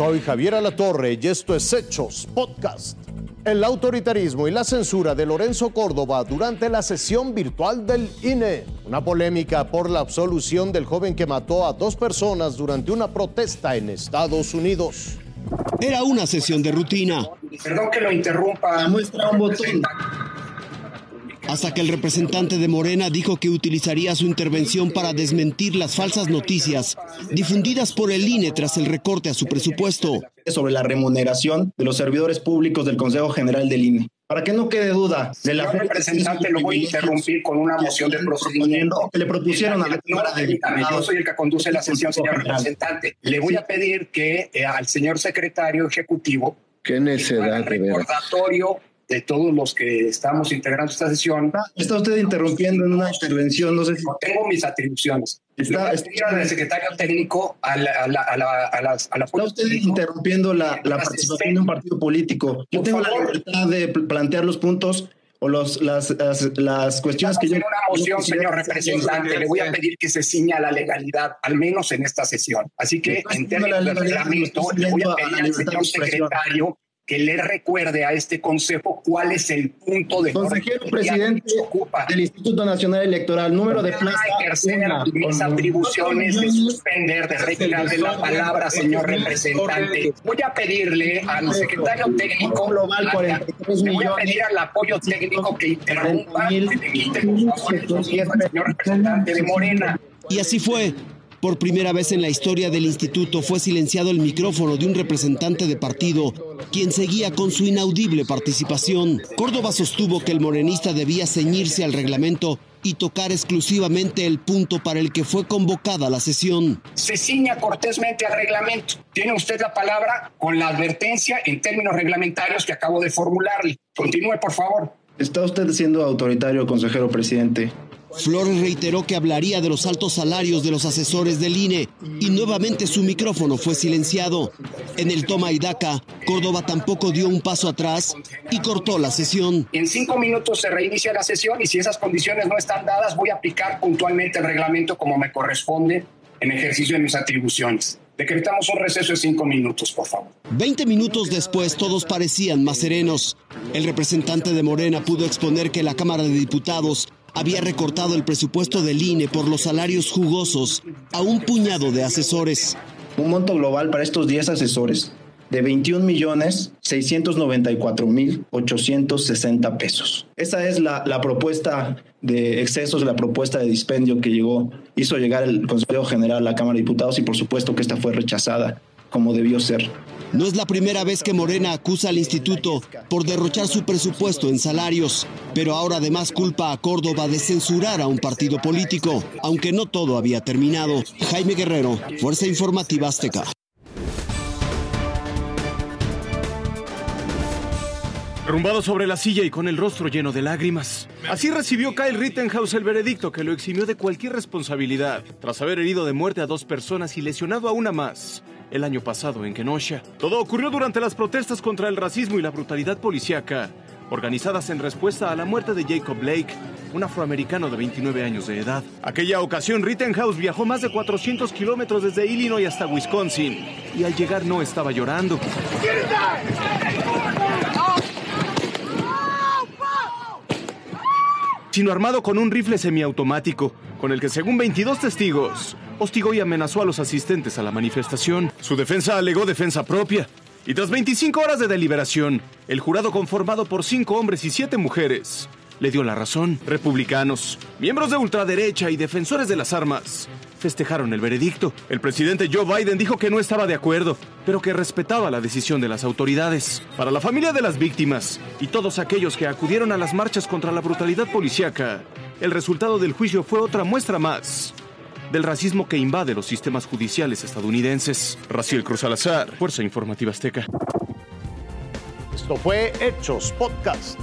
Soy Javier Alatorre y esto es Hechos Podcast. El autoritarismo y la censura de Lorenzo Córdoba durante la sesión virtual del INE. Una polémica por la absolución del joven que mató a dos personas durante una protesta en Estados Unidos. Era una sesión de rutina. Perdón que lo interrumpa. Muestra un botón hasta que el representante de Morena dijo que utilizaría su intervención para desmentir las falsas noticias difundidas por el INE tras el recorte a su presupuesto. Sobre la remuneración de los servidores públicos del Consejo General del INE. Para que no quede duda de la representante, lo voy a interrumpir con una moción de procedimiento que le propusieron a la Cámara de Yo soy el que conduce la sesión, señor representante. Le voy a pedir que eh, al señor secretario ejecutivo Qué necesidad recordatorio de todos los que estamos integrando esta sesión. Está usted interrumpiendo en una intervención, no sé si... tengo mis atribuciones. Está, está el secretario técnico a la, a la, a la, a la, Está usted interrumpiendo la, la participación de un partido político. Yo tengo la libertad de plantear los puntos o los, las, las, cuestiones que yo... una moción, señor representante, le voy a pedir que se ciña la legalidad, al menos en esta sesión. Así que, en términos de reglamento, le voy a pedir al señor secretario que le recuerde a este consejo cuál es el punto de consejero presidente del Instituto Nacional Electoral número de plaza ejercer mis atribuciones de suspender de retirar de la palabra señor representante. Voy a pedirle al secretario técnico global voy a pedir al apoyo técnico que interrumpa que le quite señor representante de Morena. y así fue por primera vez en la historia del instituto fue silenciado el micrófono de un representante de partido, quien seguía con su inaudible participación. Córdoba sostuvo que el morenista debía ceñirse al reglamento y tocar exclusivamente el punto para el que fue convocada la sesión. Se ciña cortésmente al reglamento. Tiene usted la palabra con la advertencia en términos reglamentarios que acabo de formularle. Continúe, por favor. Está usted siendo autoritario, consejero presidente. Flores reiteró que hablaría de los altos salarios de los asesores del INE y nuevamente su micrófono fue silenciado. En el toma y daca, Córdoba tampoco dio un paso atrás y cortó la sesión. En cinco minutos se reinicia la sesión y si esas condiciones no están dadas voy a aplicar puntualmente el reglamento como me corresponde en ejercicio de mis atribuciones. Decretamos un receso de cinco minutos, por favor. Veinte minutos después todos parecían más serenos. El representante de Morena pudo exponer que la Cámara de Diputados había recortado el presupuesto del INE por los salarios jugosos a un puñado de asesores. Un monto global para estos 10 asesores de 21 millones 694 mil 860 pesos. Esa es la, la, propuesta de excesos, la propuesta de dispendio que llegó, hizo llegar el Consejo General a la Cámara de Diputados y por supuesto que esta fue rechazada como debió ser. No es la primera vez que Morena acusa al instituto por derrochar su presupuesto en salarios, pero ahora además culpa a Córdoba de censurar a un partido político, aunque no todo había terminado. Jaime Guerrero, Fuerza Informativa Azteca. Rumbado sobre la silla y con el rostro lleno de lágrimas. Así recibió Kyle Rittenhouse el veredicto que lo eximió de cualquier responsabilidad, tras haber herido de muerte a dos personas y lesionado a una más el año pasado en Kenosha. Todo ocurrió durante las protestas contra el racismo y la brutalidad policíaca, organizadas en respuesta a la muerte de Jacob Blake, un afroamericano de 29 años de edad. Aquella ocasión, Rittenhouse viajó más de 400 kilómetros desde Illinois hasta Wisconsin y al llegar no estaba llorando. Sino armado con un rifle semiautomático, con el que según 22 testigos, hostigó y amenazó a los asistentes a la manifestación. Su defensa alegó defensa propia. Y tras 25 horas de deliberación, el jurado conformado por cinco hombres y siete mujeres le dio la razón. Republicanos, miembros de ultraderecha y defensores de las armas festejaron el veredicto. El presidente Joe Biden dijo que no estaba de acuerdo, pero que respetaba la decisión de las autoridades. Para la familia de las víctimas y todos aquellos que acudieron a las marchas contra la brutalidad policíaca, el resultado del juicio fue otra muestra más del racismo que invade los sistemas judiciales estadounidenses. Raciel Cruz Alazar, Fuerza Informativa Azteca. Esto fue Hechos Podcast.